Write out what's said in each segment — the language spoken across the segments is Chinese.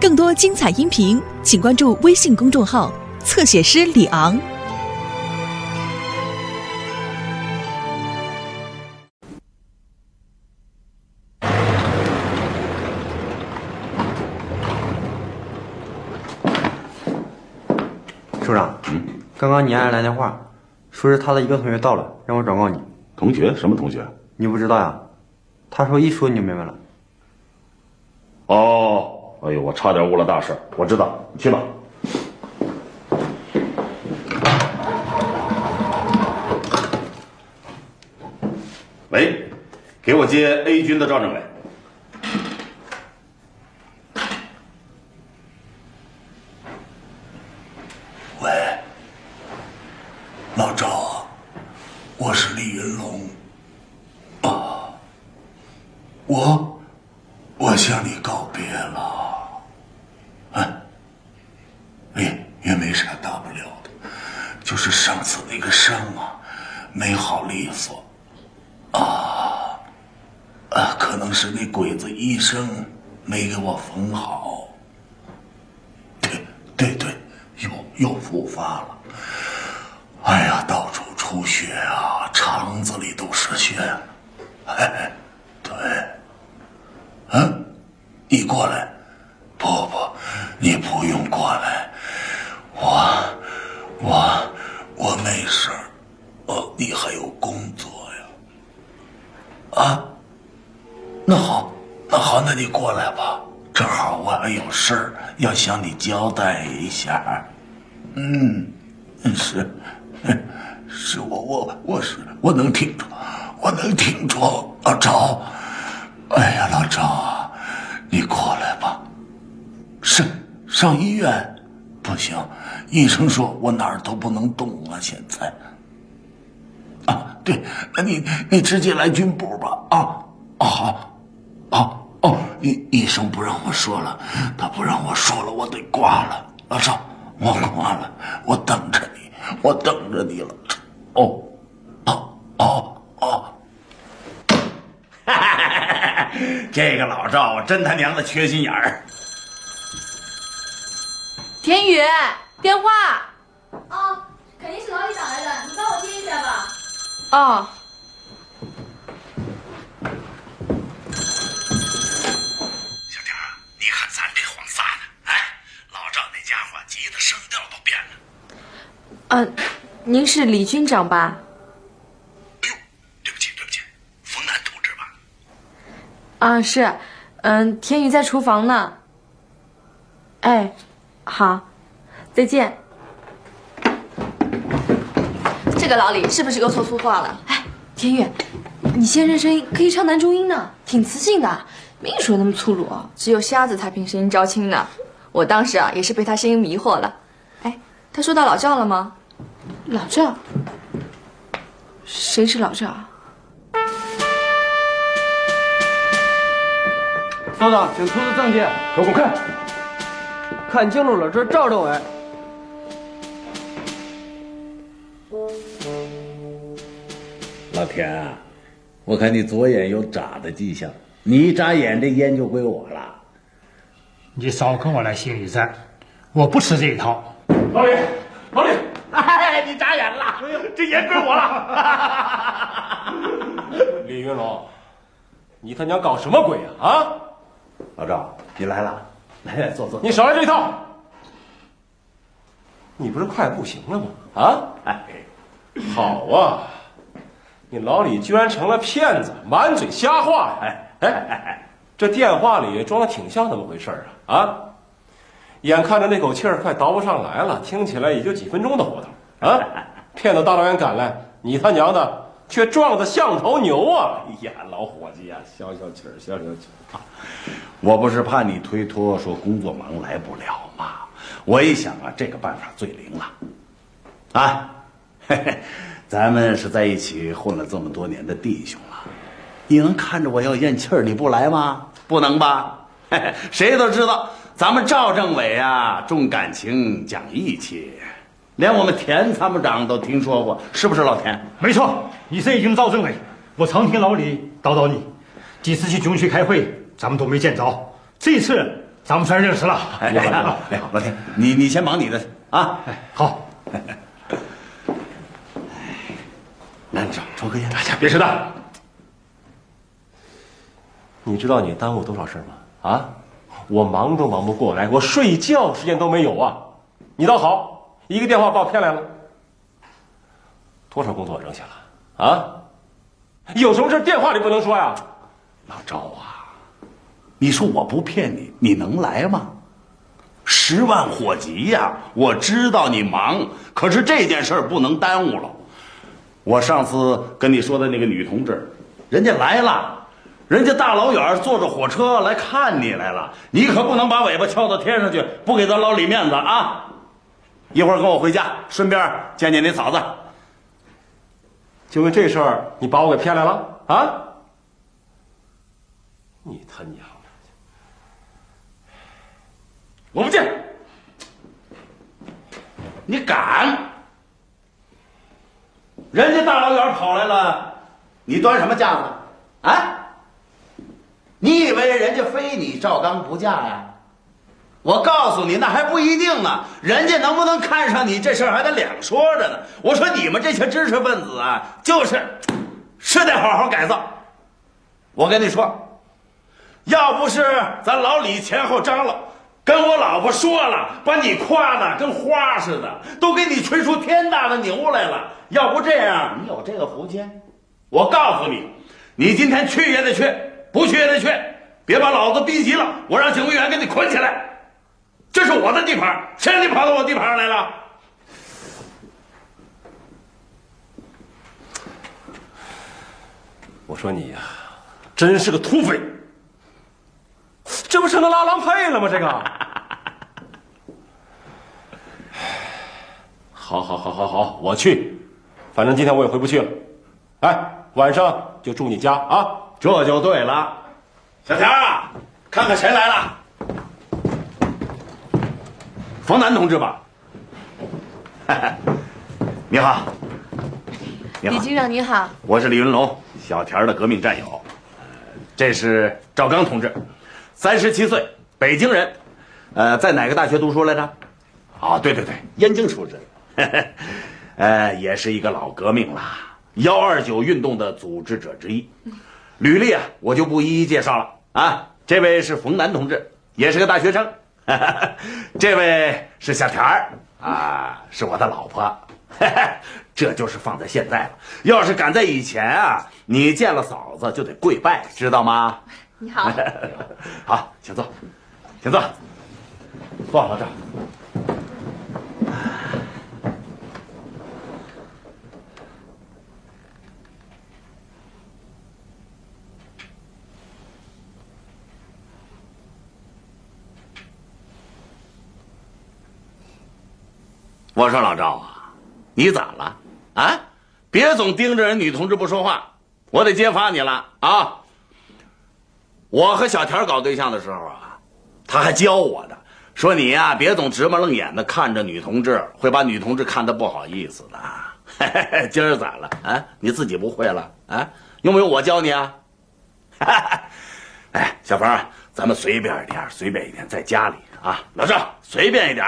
更多精彩音频，请关注微信公众号“侧写师李昂”。首长，嗯，刚刚你爱人来电话，说是他的一个同学到了，让我转告你。同学？什么同学？你不知道呀？他说一说你就明白了。哦，哎呦，我差点误了大事。我知道，你去吧。喂，给我接 A 军的赵政委。喂，老赵啊，我是李云龙。啊，我我向你告别了。哎，也也没啥大不了的，就是上次那个伤啊，没好利索。啊，啊，可能是那鬼子医生没给我缝好。对对对，又复发了。哎呀，到处出血啊，肠子里都是血。哎，对，嗯，你过来，不不，你不用过来，我我我没事儿。哦，你还有工作呀？啊，那好，那好，那你过来吧。正好我还有事儿要向你交代一下。嗯，是，是我我我是我能听着，我能听着老赵。哎呀，老赵啊，你过来吧。上上医院不行，医生说我哪儿都不能动啊，现在。啊，对，那你你直接来军部吧。啊，啊好，啊哦，医医生不让我说了，他不让我说了，我得挂了。老赵，我挂了，我等着你，我等着你了。哦，哦哦哦，这个老赵啊，真他娘的缺心眼儿。田宇，电话。哦，肯定是老李打来的，你帮我接一下吧。哦。小田啊，你看咱这慌啥呢？哎，老赵那家伙急得声调都变了。嗯、您是李军长吧？哎呦，对不起对不起，冯楠同志吧？啊，是。嗯，天宇在厨房呢。哎，好，再见。这个老李是不是又说粗话了？哎，天宇，你先生声音可以唱男中音呢，挺磁性的，没你说那么粗鲁。只有瞎子才凭声音招亲呢。我当时啊，也是被他声音迷惑了。哎，他说到老赵了吗？老赵？谁是老赵？所长，请出示证件。给我看！看清楚了，这是赵政委。老田啊，我看你左眼有眨的迹象，你一眨眼，这烟就归我了。你少跟我来心理战，我不吃这一套。老李，老李，哎，你眨眼了，这烟归我了。李云龙，你他娘搞什么鬼啊？啊！老赵，你来了，来来坐坐。你少来这一套！你不是快不行了吗？啊！哎，好啊，你老李居然成了骗子，满嘴瞎话呀！哎哎哎，这电话里装的挺像那么回事儿啊！啊，眼看着那口气儿快倒不上来了，听起来也就几分钟的活头啊！骗到大老远赶来，你他娘的却撞得像头牛啊！哎呀，老伙计呀、消消气儿，消消气儿啊！我不是怕你推脱，说工作忙来不了吗？我一想啊，这个办法最灵了。啊，嘿嘿，咱们是在一起混了这么多年的弟兄了，你能看着我要咽气儿你不来吗？不能吧？嘿嘿，谁都知道咱们赵政委啊重感情讲义气，连我们田参谋长都听说过，是不是老田？没错，你是一军赵政委，我常听老李叨叨你，几次去军区开会，咱们都没见着。这次咱们算认识了。哎哎哎，老田，你你先忙你的啊。好。来，抽抽根烟。大家别扯淡。你知道你耽误多少事吗？啊，我忙都忙不过来，我睡觉时间都没有啊。你倒好，一个电话把我骗来了。多少工作扔下了啊？有什么事电话里不能说呀？老赵啊，你说我不骗你，你能来吗？十万火急呀！我知道你忙，可是这件事不能耽误了。我上次跟你说的那个女同志，人家来了，人家大老远坐着火车来看你来了，你可不能把尾巴翘到天上去，不给咱老李面子啊！一会儿跟我回家，顺便见见你嫂子。就为这事儿，你把我给骗来了啊？你他娘的！我不见。你敢？人家大老远跑来了，你端什么架子？啊？你以为人家非你赵刚不嫁呀？我告诉你，那还不一定呢。人家能不能看上你，这事儿还得两说着呢。我说你们这些知识分子啊，就是是得好好改造。我跟你说，要不是咱老李前后张罗，跟我老婆说了，把你夸的跟花似的，都给你吹出天大的牛来了。要不这样，你有这个福气，我告诉你，你今天去也得去，不去也得去，别把老子逼急了，我让警卫员给你捆起来。这是我的地盘，谁让你跑到我地盘上来了？我说你呀，真是个土匪，这不成了拉郎配了吗？这个，好，好，好，好，好，我去，反正今天我也回不去了。哎，晚上就住你家啊，这就对了。小田啊，看看谁来了。冯楠同志吧，你好，你好，李局长你好，我是李云龙，小田的革命战友，这是赵刚同志，三十七岁，北京人，呃，在哪个大学读书来着？啊，对对对，燕京出身，呃，也是一个老革命了，幺二九运动的组织者之一，履历啊，我就不一一介绍了啊。这位是冯楠同志，也是个大学生。这位是小田儿啊，是我的老婆。这就是放在现在了。要是赶在以前啊，你见了嫂子就得跪拜，知道吗？你好，好，请坐，请坐，坐老赵。我说老赵啊，你咋了？啊，别总盯着人女同志不说话，我得揭发你了啊！我和小田搞对象的时候啊，他还教我的，说你呀别总直目愣眼的看着女同志，会把女同志看得不好意思的。今儿咋了？啊，你自己不会了？啊，用不用我教你啊？哎，小冯，咱们随便一点，随便一点，在家里啊。老赵，随便一点。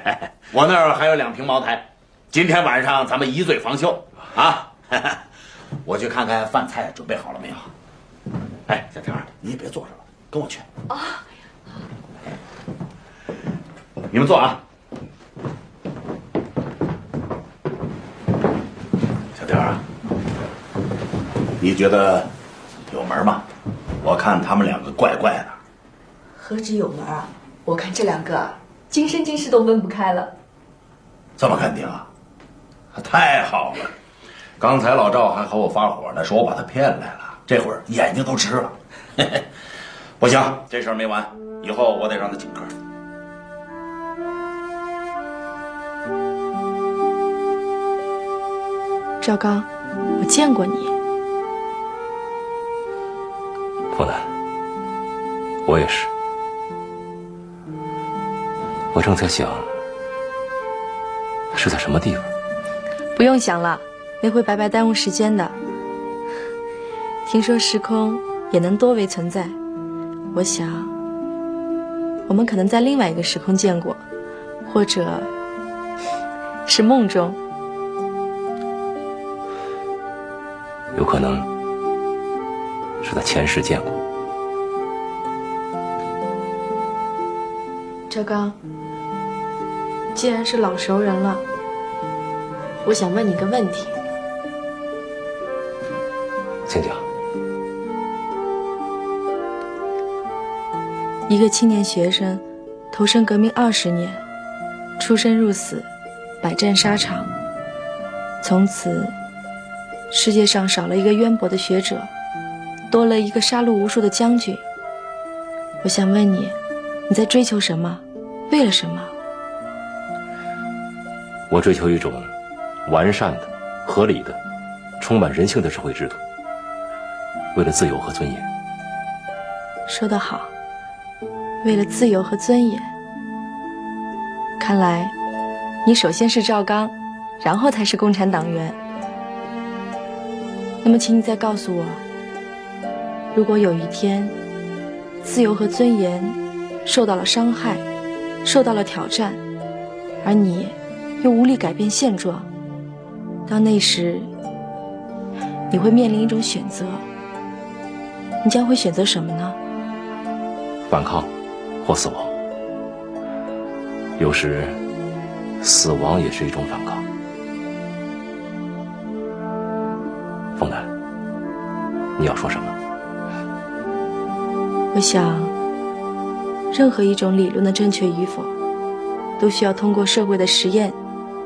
我那儿还有两瓶茅台，今天晚上咱们一醉方休啊！我去看看饭菜准备好了没有。哎，小田，你也别坐着了，跟我去。啊！你们坐啊。小田啊，你觉得有门吗？我看他们两个怪怪的。何止有门啊！我看这两个。今生今世都分不开了，这么肯定啊？太好了！刚才老赵还和我发火呢，说我把他骗来了，这会儿眼睛都直了。不行，这事儿没完，以后我得让他请客。赵刚，我见过你。冯楠，我也是。我正在想，是在什么地方？不用想了，那会白白耽误时间的。听说时空也能多维存在，我想我们可能在另外一个时空见过，或者是梦中。有可能是在前世见过。赵刚，既然是老熟人了，我想问你个问题。请讲。一个青年学生，投身革命二十年，出生入死，百战沙场，从此。世界上少了一个渊博的学者，多了一个杀戮无数的将军。我想问你，你在追求什么？为了什么？我追求一种完善的、合理的、充满人性的社会制度。为了自由和尊严。说得好，为了自由和尊严。看来，你首先是赵刚，然后才是共产党员。那么，请你再告诉我，如果有一天，自由和尊严受到了伤害，受到了挑战，而你又无力改变现状，到那时，你会面临一种选择，你将会选择什么呢？反抗，或死亡。有时，死亡也是一种反抗。凤南，你要说什么？我想，任何一种理论的正确与否，都需要通过社会的实验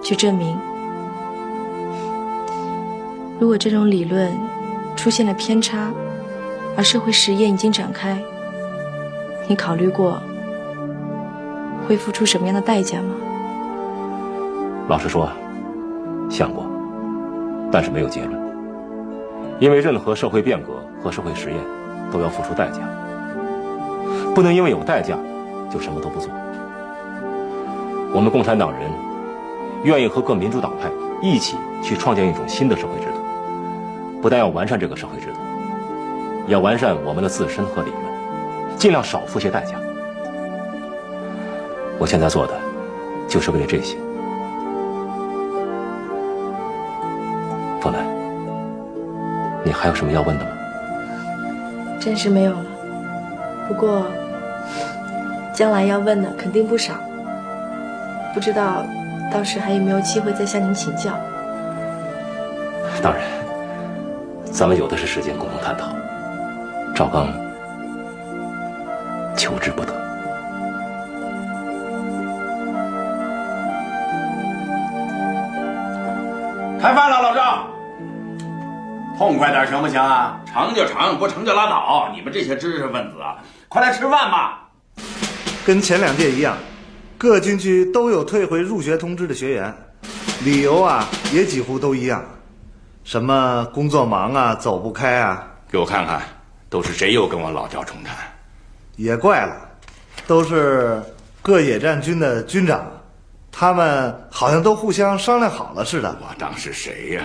去证明。如果这种理论出现了偏差，而社会实验已经展开，你考虑过会付出什么样的代价吗？老实说，想过，但是没有结论。因为任何社会变革和社会实验都要付出代价，不能因为有代价就什么都不做。我们共产党人愿意和各民主党派一起去创建一种新的社会制度，不但要完善这个社会制度，也要完善我们的自身和理论，尽量少付些代价。我现在做的就是为了这些。你还有什么要问的吗？暂时没有了。不过，将来要问的肯定不少。不知道到时还有没有机会再向您请教？当然，咱们有的是时间共同探讨。赵刚，求之不得。开饭了，老赵。痛快点行不行啊？成就成，不成就拉倒。你们这些知识分子啊，快来吃饭吧。跟前两届一样，各军区都有退回入学通知的学员，理由啊也几乎都一样，什么工作忙啊，走不开啊。给我看看，都是谁又跟我老调重弹？也怪了，都是各野战军的军长，他们好像都互相商量好了似的。我当是谁呀？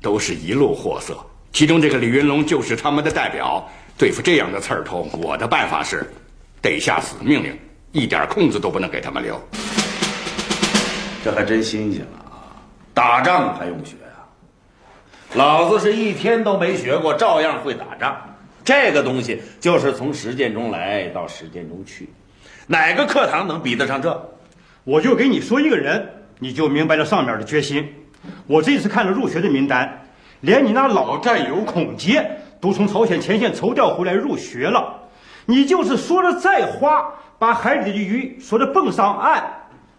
都是一路货色。其中这个李云龙就是他们的代表，对付这样的刺儿头，我的办法是，得下死命令，一点空子都不能给他们留。这还真新鲜了啊！打仗还用学啊？老子是一天都没学过，照样会打仗。这个东西就是从实践中来到实践中去，哪个课堂能比得上这？我就给你说一个人，你就明白了上面的决心。我这次看了入学的名单。连你那老战友孔杰都从朝鲜前线抽调回来入学了，你就是说的再花，把海里的鱼说的蹦上岸，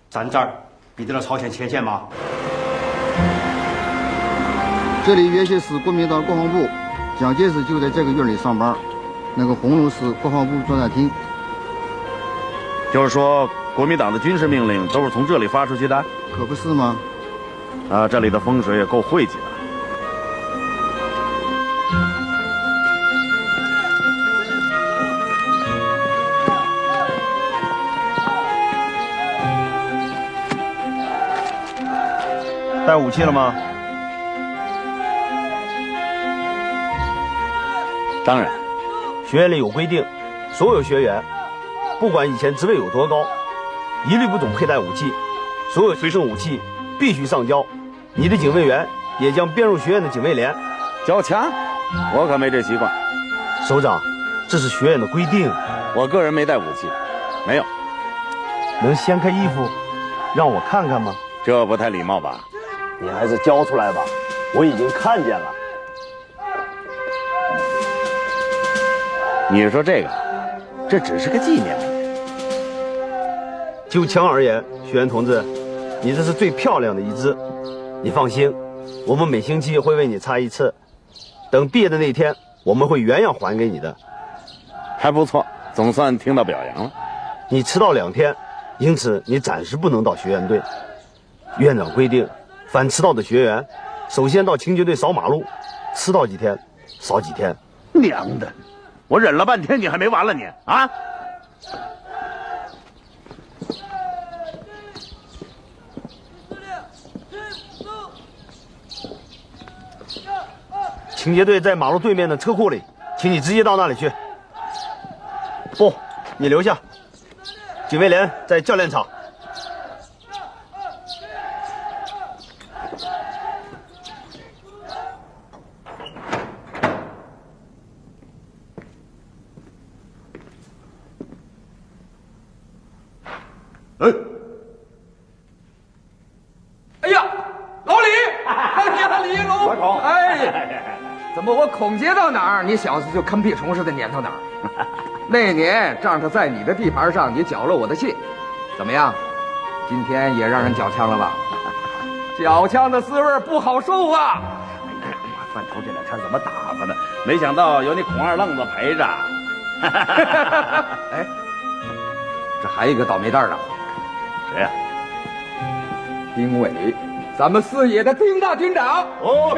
咱这儿比得了朝鲜前线吗？这里原先是国民党国防部，蒋介石就在这个院里上班，那个红楼是国防部作战厅。就是说，国民党的军事命令都是从这里发出去的？可不是吗？啊，这里的风水也够晦气的。带武器了吗？当然，学院里有规定，所有学员不管以前职位有多高，一律不准佩戴武器，所有随身武器必须上交。你的警卫员也将编入学院的警卫连。交枪？我可没这习惯。首长，这是学院的规定。我个人没带武器，没有。能掀开衣服，让我看看吗？这不太礼貌吧？你还是交出来吧，我已经看见了。你说这个，这只是个纪念品。就枪而言，学员同志，你这是最漂亮的一支。你放心，我们每星期会为你擦一次。等毕业的那天，我们会原样还给你的。还不错，总算听到表扬了。你迟到两天，因此你暂时不能到学院队。院长规定，凡迟到的学员，首先到清洁队扫马路，迟到几天，扫几天。娘的！我忍了半天，你还没完了你啊！清洁队在马路对面的车库里，请你直接到那里去。不，你留下。警卫连在教练场。小子就跟屁虫似的撵到哪儿？那年仗着在你的地盘上，你缴了我的信，怎么样？今天也让人缴枪了吧？缴枪的滋味不好受啊！我犯愁这两天怎么打发呢？没想到有你孔二愣子陪着。哎，这还有一个倒霉蛋呢。谁呀？丁伟，咱们四野的丁大军长。哦，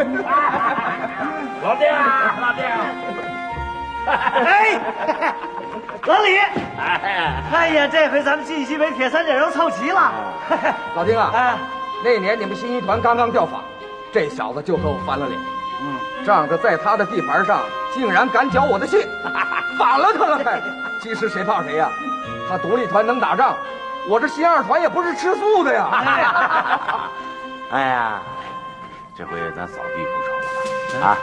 老丁，老丁。哎，老李，哎呀，这回咱们晋西北铁三角又凑齐了。老丁啊，哎，那年你们新一团刚刚调访，这小子就和我翻了脸。嗯，仗着在他的地盘上，竟然敢搅我的信，反了他了还。其实谁怕谁呀？他独立团能打仗。我这新二团也不是吃素的呀！哎呀，这回咱扫地不愁了啊！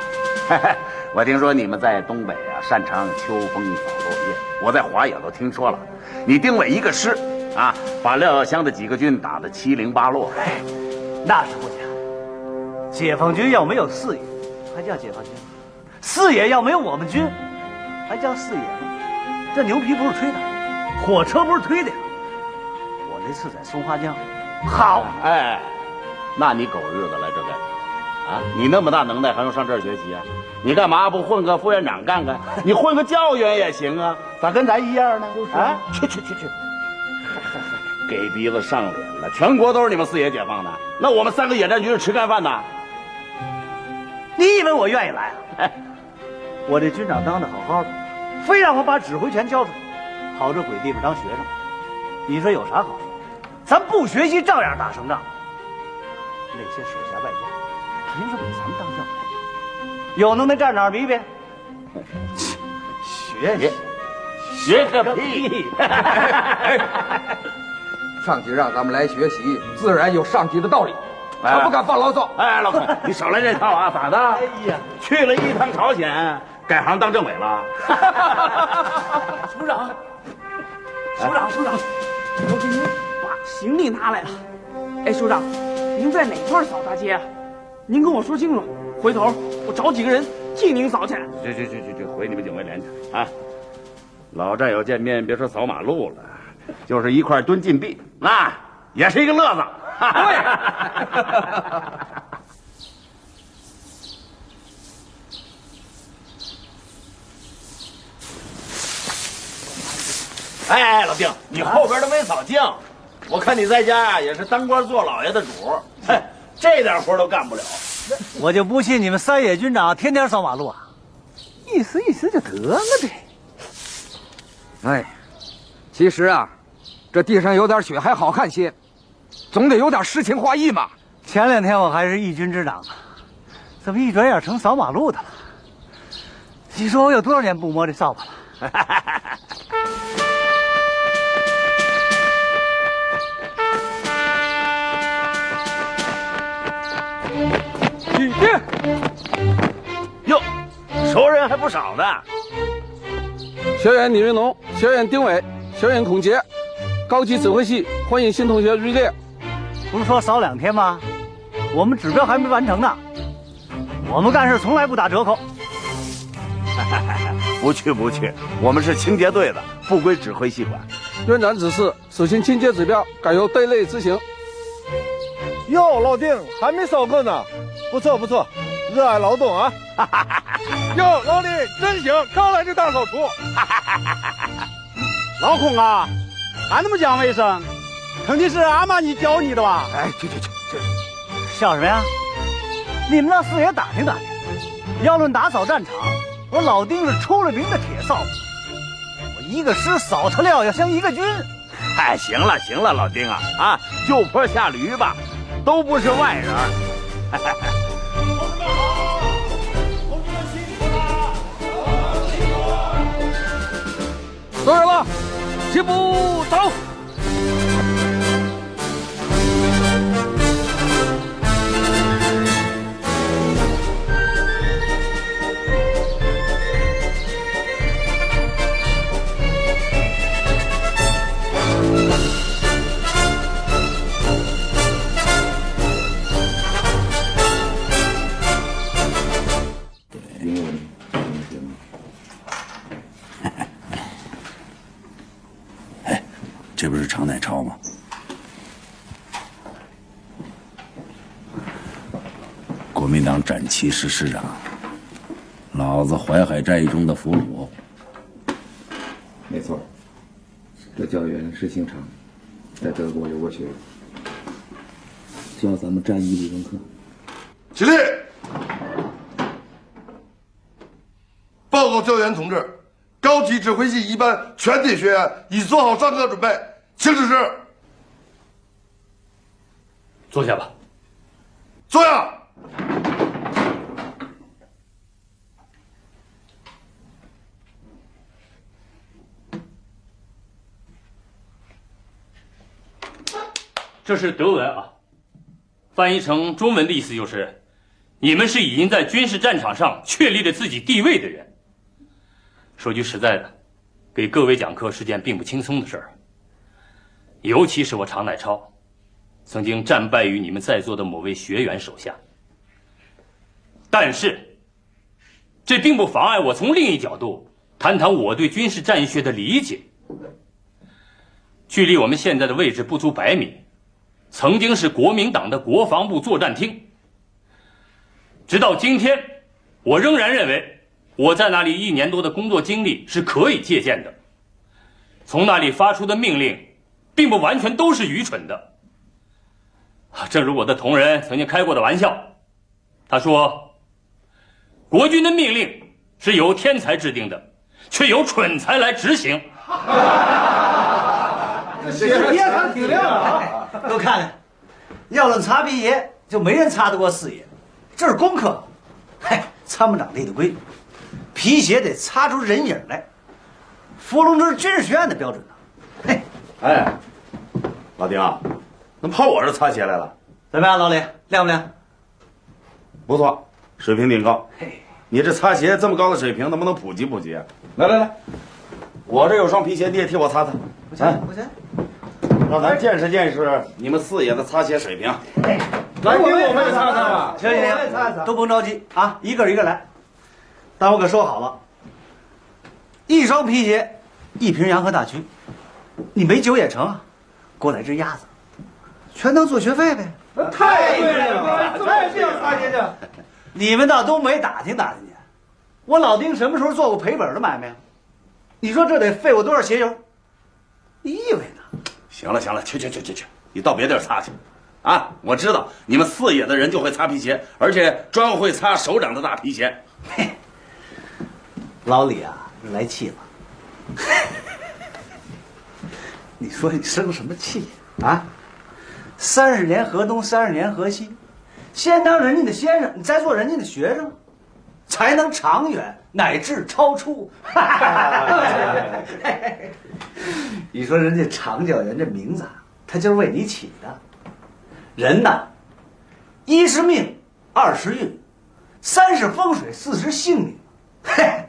我听说你们在东北啊擅长秋风扫落叶，我在华野都听说了。你丁伟一个师啊，把廖耀湘的几个军打得七零八落。哎，那是不假。解放军要没有四野，还叫解放军吗？四野要没有我们军，还叫四野吗？这牛皮不是吹的，火车不是推的呀！这次在松花江，好哎，那你狗日子来这干啥？啊，你那么大能耐还用上这儿学习啊？你干嘛不混个副院长干干？你混个教员也行啊，咋跟咱一样呢？啊，去去去去，给鼻子上脸了！全国都是你们四野解放的，那我们三个野战军是吃干饭的。你以为我愿意来啊？我这军长当的好好的，非让我把指挥权交出来，跑这鬼地方当学生，你说有啥好处？咱不学习照样打胜仗。那些手下败将，凭什么给咱们当将领？有能耐站哪儿比比？学学学个屁！上级让咱们来学习，自然有上级的道理，可不敢放牢骚。哎，老孔，你少来这套啊！咋的？哎呀，去了一趟朝鲜，改行当政委了？首长，首长，首长，我给您把行李拿来了。哎，首长，您在哪块扫大街啊？您跟我说清楚，回头我找几个人替您扫去。去去去去去，回你们警卫连去啊！老战友见面，别说扫马路了，就是一块蹲禁闭，那也是一个乐子。对哎，老丁，你后边都没扫净，我看你在家呀也是当官做老爷的主，嘿，这点活都干不了。我就不信你们三野军长天天扫马路啊，意思意思就得了呗。哎，其实啊，这地上有点血还好看些，总得有点诗情画意嘛。前两天我还是义军之长呢，怎么一转眼成扫马路的了？你说我有多少年不摸这扫把了？好的。学员李云龙，学员丁伟，学员孔杰，高级指挥系欢迎新同学入列。不是说少两天吗？我们指标还没完成呢。我们干事从来不打折扣。不去不去，我们是清洁队的，不归指挥系管。院长指示，首先清洁指标改由队内执行。哟，老丁还没扫够呢，不错不错，热爱劳动啊！哟，老李真行，刚来就大扫除。老孔啊，还那么讲卫生，肯定是阿玛尼教你的吧？哎，去去去去，笑什么呀？你们让四爷打听打听。要论打扫战场，我老丁是出了名的铁扫帚。我一个师扫他料要像一个军。哎，行了行了，老丁啊啊，就坡下驴吧，都不是外人。齐步走。党展旗师师长，老子淮海战役中的俘虏。没错，这教员是姓常，在德国留过学，教咱们战役理论课。起立！报告教员同志，高级指挥系一班全体学员已做好上课准备。请指示。坐下吧。坐下。这是德文啊，翻译成中文的意思就是：“你们是已经在军事战场上确立了自己地位的人。”说句实在的，给各位讲课是件并不轻松的事儿。尤其是我常乃超，曾经战败于你们在座的某位学员手下。但是，这并不妨碍我从另一角度谈谈我对军事战学的理解。距离我们现在的位置不足百米，曾经是国民党的国防部作战厅。直到今天，我仍然认为我在那里一年多的工作经历是可以借鉴的。从那里发出的命令。并不完全都是愚蠢的。正如我的同仁曾经开过的玩笑，他说：“国军的命令是由天才制定的，却由蠢才来执行。”这血液看挺亮啊！都看看，要论擦皮鞋，就没人擦得过四爷。这是功课，嘿，参谋长立的规矩，皮鞋得擦出人影来，伏龙芝军事学院的标准呢。嘿。哎，老丁，啊怎么跑我这擦鞋来了？怎么样，老李亮不亮？不错，水平挺高。嘿，你这擦鞋这么高的水平，能不能普及普及？来来来，我这有双皮鞋，你也替我擦擦。不行不行，让咱见识见识你们四爷的擦鞋水平。来，给我们也擦擦吧。行行行，都甭着急啊，一个一个来。但我可说好了，一双皮鞋，一瓶洋河大曲。你没酒也成啊，给我来只鸭子，全当做学费呗。太对了，太这样擦鞋去。你们倒都没打听打听去，我老丁什么时候做过赔本的买卖？你说这得费我多少鞋油？你以为呢？行了行了，去去去去去，你到别地儿擦去。啊，我知道你们四野的人就会擦皮鞋，而且专会擦首长的大皮鞋。嘿，老李啊，来气了。你说你生什么气啊？三十年河东，三十年河西，先当人家的先生，你再做人家的学生，才能长远乃至超出。你说人家长教员这名字，他就是为你起的。人呐，一是命，二是运，三是风水，四是性命。嘿，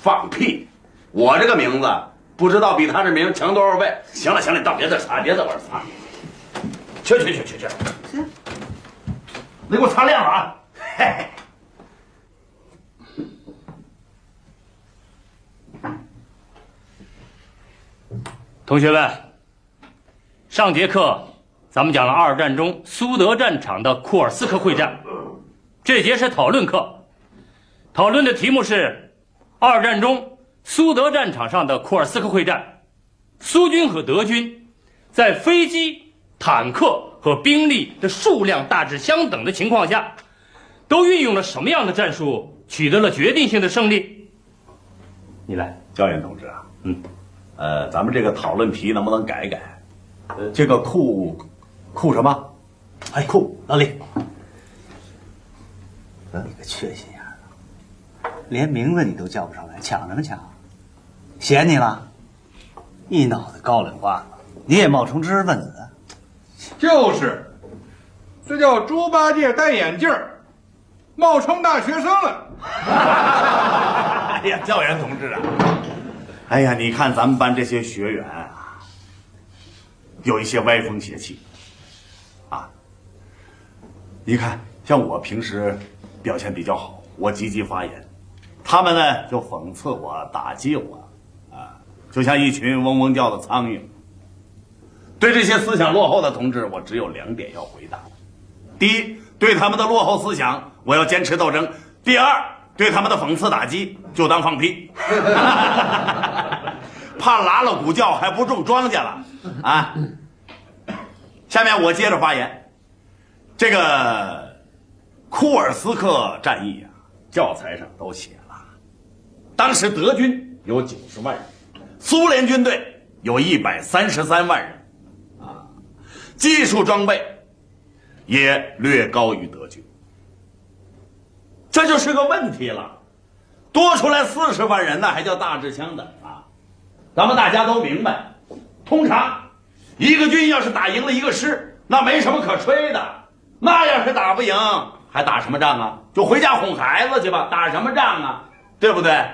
放屁！我这个名字不知道比他这名强多少倍。行了行了，你倒别再擦，别再玩擦。去去去去去，你给我擦亮了啊！嘿嘿。同学们，上节课咱们讲了二战中苏德战场的库尔斯克会战，这节是讨论课，讨论的题目是二战中苏德战场上的库尔斯克会战，苏军和德军在飞机、坦克和兵力的数量大致相等的情况下，都运用了什么样的战术，取得了决定性的胜利？你来，教员同志啊，嗯。呃，咱们这个讨论题能不能改改？这个酷，酷什么？哎，酷老李，你个缺心眼子，连名字你都叫不上来，抢什么抢？嫌你了？一脑袋高粱话子，你也冒充知识分子？就是，这叫猪八戒戴眼镜冒充大学生了。哎呀，教员同志啊！哎呀，你看咱们班这些学员啊，有一些歪风邪气，啊，你看像我平时表现比较好，我积极发言，他们呢就讽刺我、打击我，啊，就像一群嗡嗡叫的苍蝇。对这些思想落后的同志，我只有两点要回答：第一，对他们的落后思想，我要坚持斗争；第二。对他们的讽刺打击，就当放屁，怕拉了鼓叫还不种庄稼了啊！下面我接着发言，这个库尔斯克战役啊，教材上都写了，当时德军有九十万人，苏联军队有一百三十三万人，啊，技术装备也略高于德军。这就是个问题了，多出来四十万人，那还叫大致相等啊？咱们大家都明白，通常一个军要是打赢了一个师，那没什么可吹的。那要是打不赢，还打什么仗啊？就回家哄孩子去吧，打什么仗啊？对不对？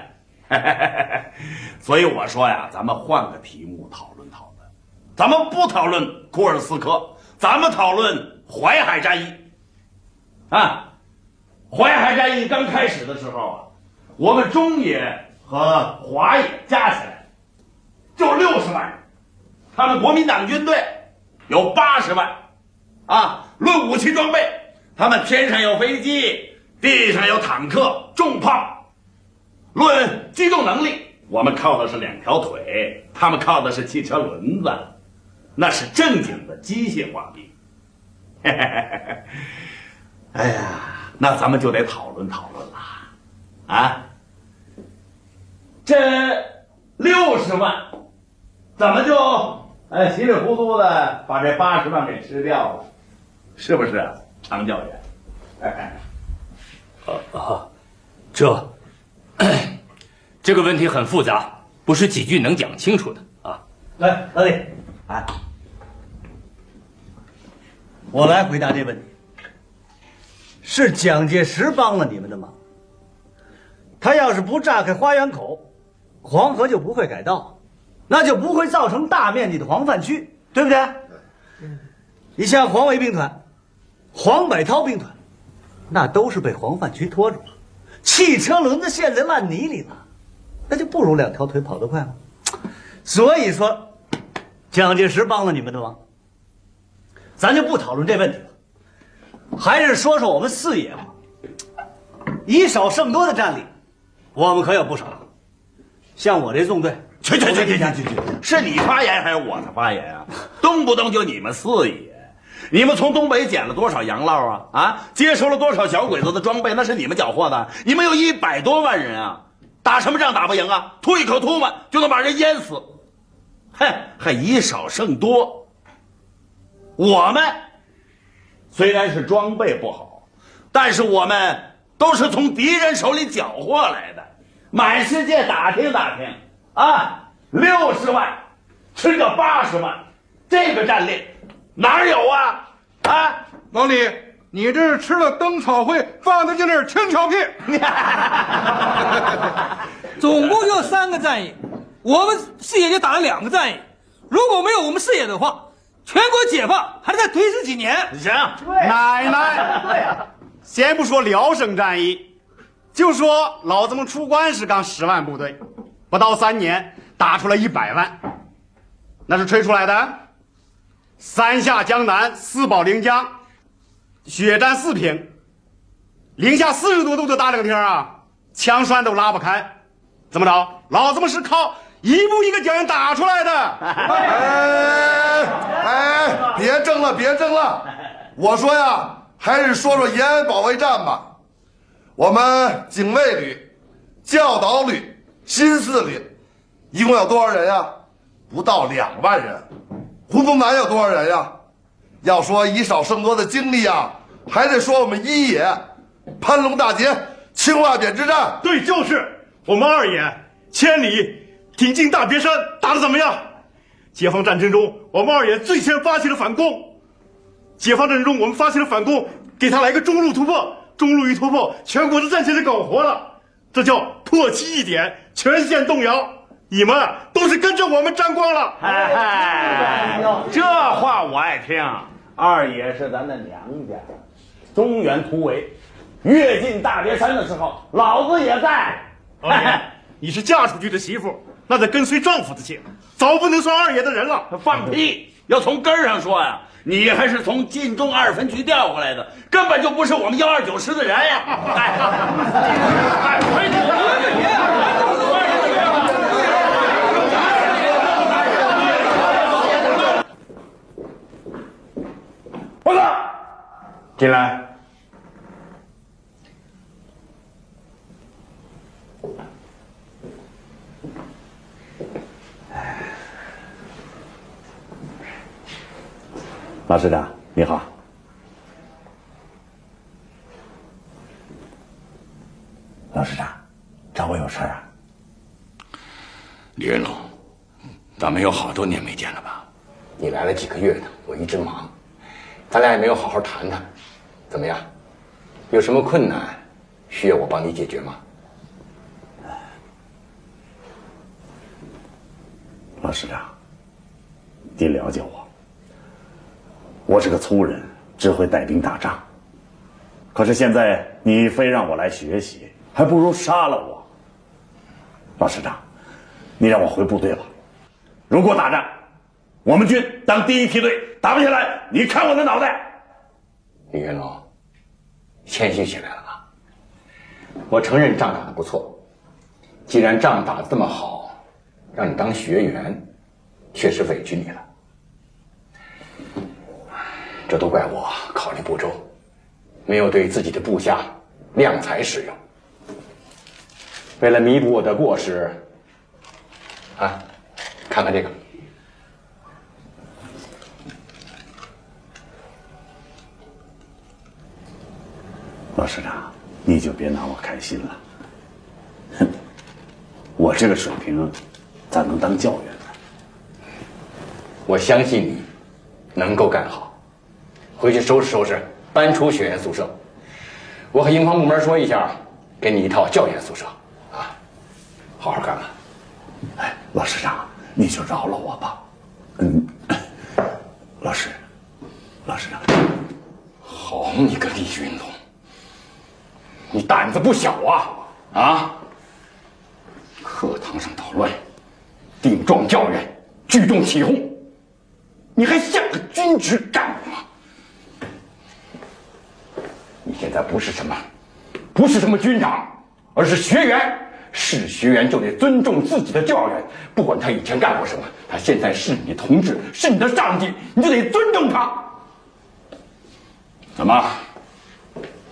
所以我说呀，咱们换个题目讨论讨论，咱们不讨论库尔斯克，咱们讨论淮海战役，啊。淮海战役刚开始的时候啊，我们中野和华野加起来就六十万，他们国民党军队有八十万，啊，论武器装备，他们天上有飞机，地上有坦克、重炮；论机动能力，我们靠的是两条腿，他们靠的是汽车轮子，那是正经的机械化兵。哎呀！那咱们就得讨论讨论了，啊，这六十万怎么就哎稀里糊涂的把这八十万给吃掉了，是不是，常教员？哎，啊，这这个问题很复杂，不是几句能讲清楚的啊。来，老李，哎，我来回答这问题。是蒋介石帮了你们的忙。他要是不炸开花园口，黄河就不会改道，那就不会造成大面积的黄泛区，对不对？你像黄维兵团、黄百韬兵团，那都是被黄泛区拖住了，汽车轮子陷在烂泥里了，那就不如两条腿跑得快吗？所以说，蒋介石帮了你们的忙。咱就不讨论这问题了。还是说说我们四爷吧。以少胜多的战力，我们可有不少。像我这纵队，去去去去去去，是你发言还是我的发言啊？动不动就你们四爷，你们从东北捡了多少洋烙啊？啊，接收了多少小鬼子的装备？那是你们缴获的。你们有一百多万人啊，打什么仗打不赢啊？吐一口唾沫就能把人淹死，哼，还以少胜多。我们。虽然是装备不好，但是我们都是从敌人手里缴获来的。满世界打听打听，啊，六十万吃个八十万，这个战力哪儿有啊？啊，老李，你这是吃了灯草会放的就那儿轻巧屁。总共就三个战役，我们四野就打了两个战役。如果没有我们四野的话，全国解放还得再推迟几年。行，奶奶，对啊，先不说辽沈战役，就说老子们出关时刚十万部队，不到三年打出来一百万，那是吹出来的。三下江南，四保临江，血战四平，零下四十多度的大冷天啊，枪栓都拉不开，怎么着？老子们是靠一步一个脚印打出来的。哎哎，别争了，别争了！我说呀，还是说说延安保卫战吧。我们警卫旅、教导旅、新四旅，一共有多少人呀？不到两万人。胡宗南有多少人呀？要说以少胜多的经历呀，还得说我们一野，潘龙大捷、青瓦匾之战。对，就是我们二野千里挺进大别山，打得怎么样？解放战争中，我们二野最先发起了反攻。解放战争中，我们发起了反攻，给他来个中路突破，中路一突破，全国的战线就搞活了，这叫破七一点，全线动摇。你们都是跟着我们沾光了。哎，这话我爱听。二爷是咱的娘家，中原突围，跃进大别山的时候，老子也在。二爷，你是嫁出去的媳妇，那得跟随丈夫的姓，早不能算二爷的人了。放屁！要从根儿上说呀，你还是从晋中二分局调过来的，根本就不是我们幺二九师的人呀告，进来。老师长，你好。老师长，找我有事啊？李云龙，咱们有好多年没见了吧？你来了几个月呢，我一直忙，咱俩也没有好好谈谈。怎么样？有什么困难需要我帮你解决吗？老师长，你了解我，我是个粗人，只会带兵打仗。可是现在你非让我来学习，还不如杀了我。老师长，你让我回部队吧。如果打仗，我们军当第一梯队，打不下来，你看我的脑袋。李云龙，谦虚起来了吧？我承认仗打得不错，既然仗打得这么好，让你当学员，确实委屈你了。这都怪我考虑不周，没有对自己的部下量才使用。为了弥补我的过失，啊，看看这个。老师长，你就别拿我开心了。哼，我这个水平，咋能当教员呢？我相信你能够干好，回去收拾收拾，搬出学员宿舍。我和营房部门说一下，给你一套教员宿舍，啊，好好干吧。哎，老师长，你就饶了我吧。嗯，老师，老师长，好你个李云龙，你胆子不小啊！啊，课堂上捣乱，顶撞教员，聚众起哄，你还像个军职干部吗？你现在不是什么，不是什么军长，而是学员。是学员就得尊重自己的教员，不管他以前干过什么，他现在是你同志，是你的上级，你就得尊重他。怎么，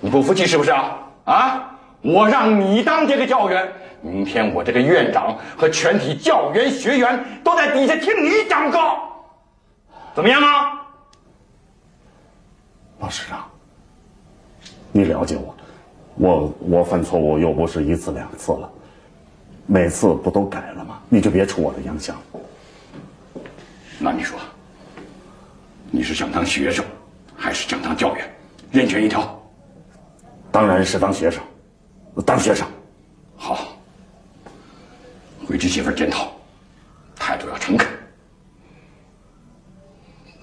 你不服气是不是啊？啊！我让你当这个教员，明天我这个院长和全体教员学员都在底下听你讲课，怎么样啊？老师长，你了解我，我我犯错误又不是一次两次了。每次不都改了吗？你就别出我的洋相。那你说，你是想当学生，还是想当教员？任选一条。当然是当学生，当学生。好，回去写份检讨，态度要诚恳，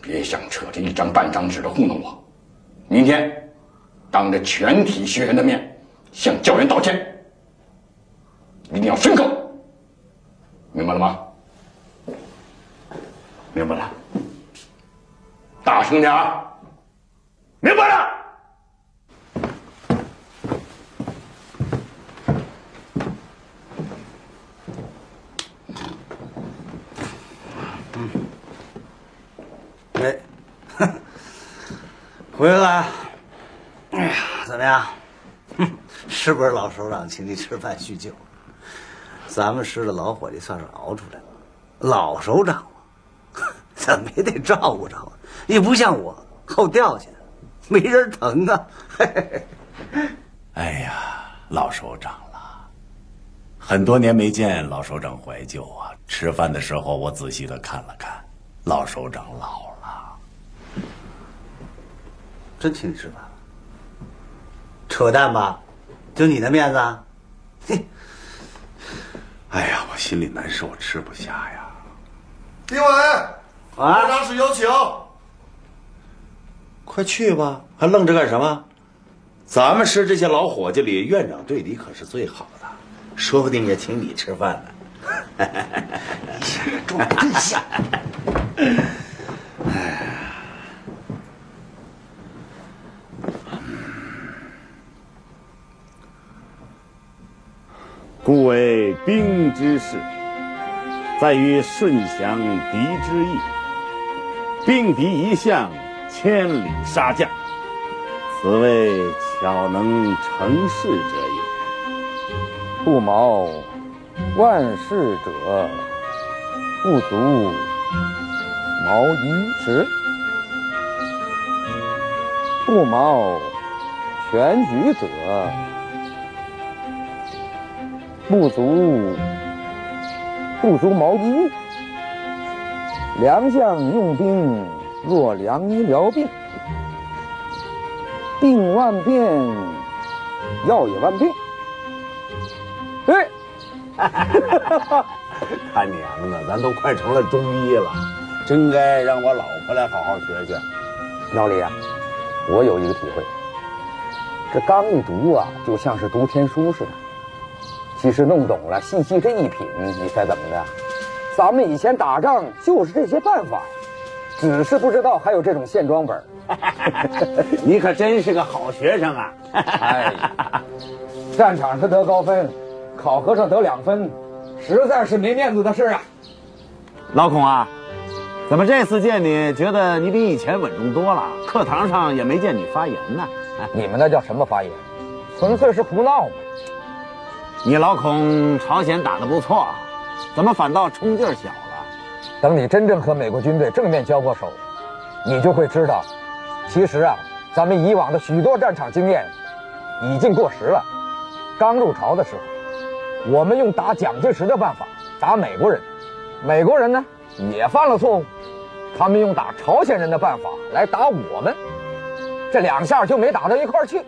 别想扯着一张半张纸的糊弄我。明天，当着全体学员的面向教员道歉，一定要深刻，明白了吗？明白了，大声点儿，明白了。回来。哎呀，怎么样？哼，是不是老首长请你吃饭叙旧？咱们师的老伙计算是熬出来了。老首长嘛，怎么也得照顾照顾。你不像我后掉下，没人疼啊。哎呀，老首长了，很多年没见老首长怀旧啊。吃饭的时候，我仔细的看了看，老首长老了。真请你吃饭了？扯淡吧？就你的面子？嘿，哎呀，我心里难受，吃不下呀。丁伟，部长室有请。快去吧，还愣着干什么？咱们师这些老伙计里，院长对你可是最好的，说不定也请你吃饭呢。你想的中真像。故为兵之事，在于顺降敌之意。兵敌一向，千里杀将，此谓巧能成事者也。不谋万事者，不足谋一时；不谋全局者，不足不足谋一。良将用兵，若良医疗病。病万变，药也万变。哎，他娘的，咱都快成了中医了，真该让我老婆来好好学学。老李啊，我有一个体会，这刚一读啊，就像是读天书似的。其实弄懂了，细细这一品，你猜怎么的？咱们以前打仗就是这些办法，只是不知道还有这种线装本。你可真是个好学生啊！哎，战场上得高分，考核上得两分，实在是没面子的事啊。老孔啊，怎么这次见你，觉得你比以前稳重多了？课堂上也没见你发言呢。你们那叫什么发言？纯粹是胡闹嘛！你老孔朝鲜打得不错，怎么反倒冲劲儿小了？等你真正和美国军队正面交过手，你就会知道，其实啊，咱们以往的许多战场经验已经过时了。刚入朝的时候，我们用打蒋介石的办法打美国人，美国人呢也犯了错误，他们用打朝鲜人的办法来打我们，这两下就没打到一块儿去。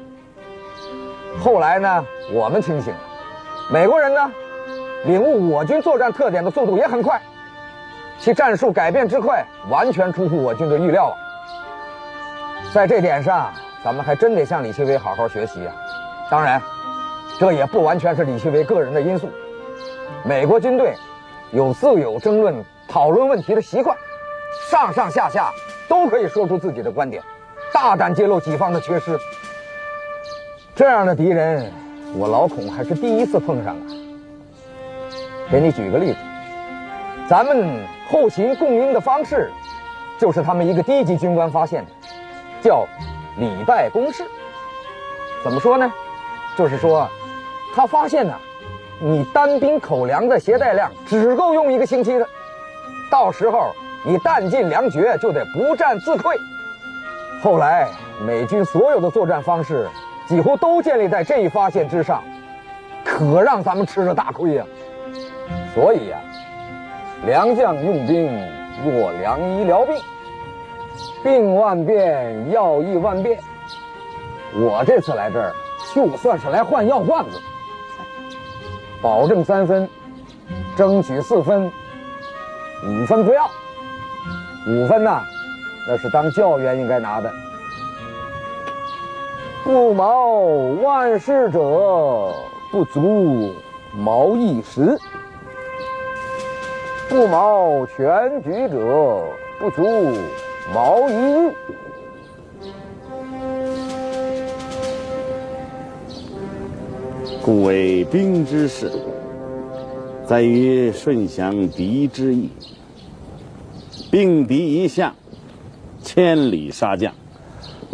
后来呢，我们清醒了，美国人呢，领悟我军作战特点的速度也很快，其战术改变之快，完全出乎我军的预料了。在这点上，咱们还真得向李奇微好好学习啊！当然，这也不完全是李奇微个人的因素。美国军队有自由争论、讨论问题的习惯，上上下下都可以说出自己的观点，大胆揭露己方的缺失。这样的敌人，我老孔还是第一次碰上啊！给你举个例子，咱们后勤供应的方式，就是他们一个低级军官发现的，叫“礼拜公式”。怎么说呢？就是说，他发现呢，你单兵口粮的携带量只够用一个星期的，到时候你弹尽粮绝，就得不战自溃。后来美军所有的作战方式。几乎都建立在这一发现之上，可让咱们吃了大亏呀！所以呀，良将用兵若良医疗病，病万变，药亦万变。我这次来这儿，就算是来换药罐子，保证三分，争取四分，五分不要。五分呐，那是当教员应该拿的。不谋万事者，不足谋一时；不谋全局者，不足谋一日。故为兵之事，在于顺降敌之意。并敌一向，千里杀将，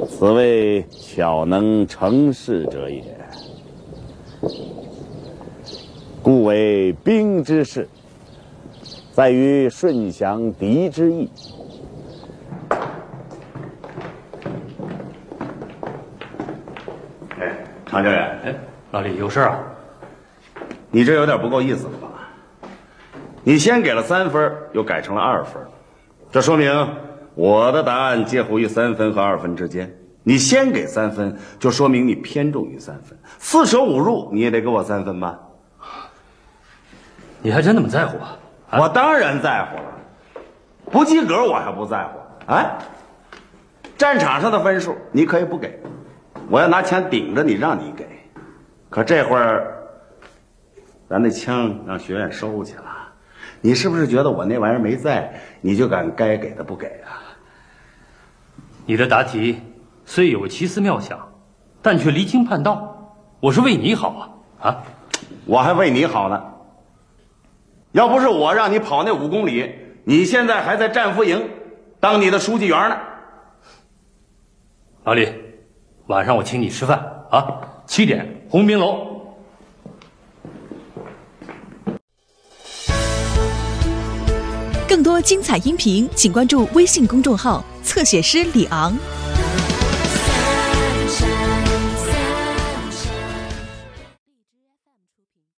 此谓巧能成事者也。故为兵之事，在于顺降敌之意。哎，常教员，哎，老李有事啊？你这有点不够意思了吧？你先给了三分，又改成了二分，这说明我的答案介乎于三分和二分之间。你先给三分，就说明你偏重于三分。四舍五入，你也得给我三分吧？你还真那么在乎啊？我当然在乎了，不及格我还不在乎。哎，战场上的分数你可以不给，我要拿枪顶着你让你给。可这会儿，咱那枪让学院收去了，你是不是觉得我那玩意儿没在，你就敢该给的不给啊？你的答题虽有奇思妙想，但却离经叛道。我是为你好啊！啊，我还为你好呢。要不是我让你跑那五公里，你现在还在战俘营当你的书记员呢。老李，晚上我请你吃饭啊，七点鸿宾楼。更多精彩音频，请关注微信公众号“侧写师李昂”。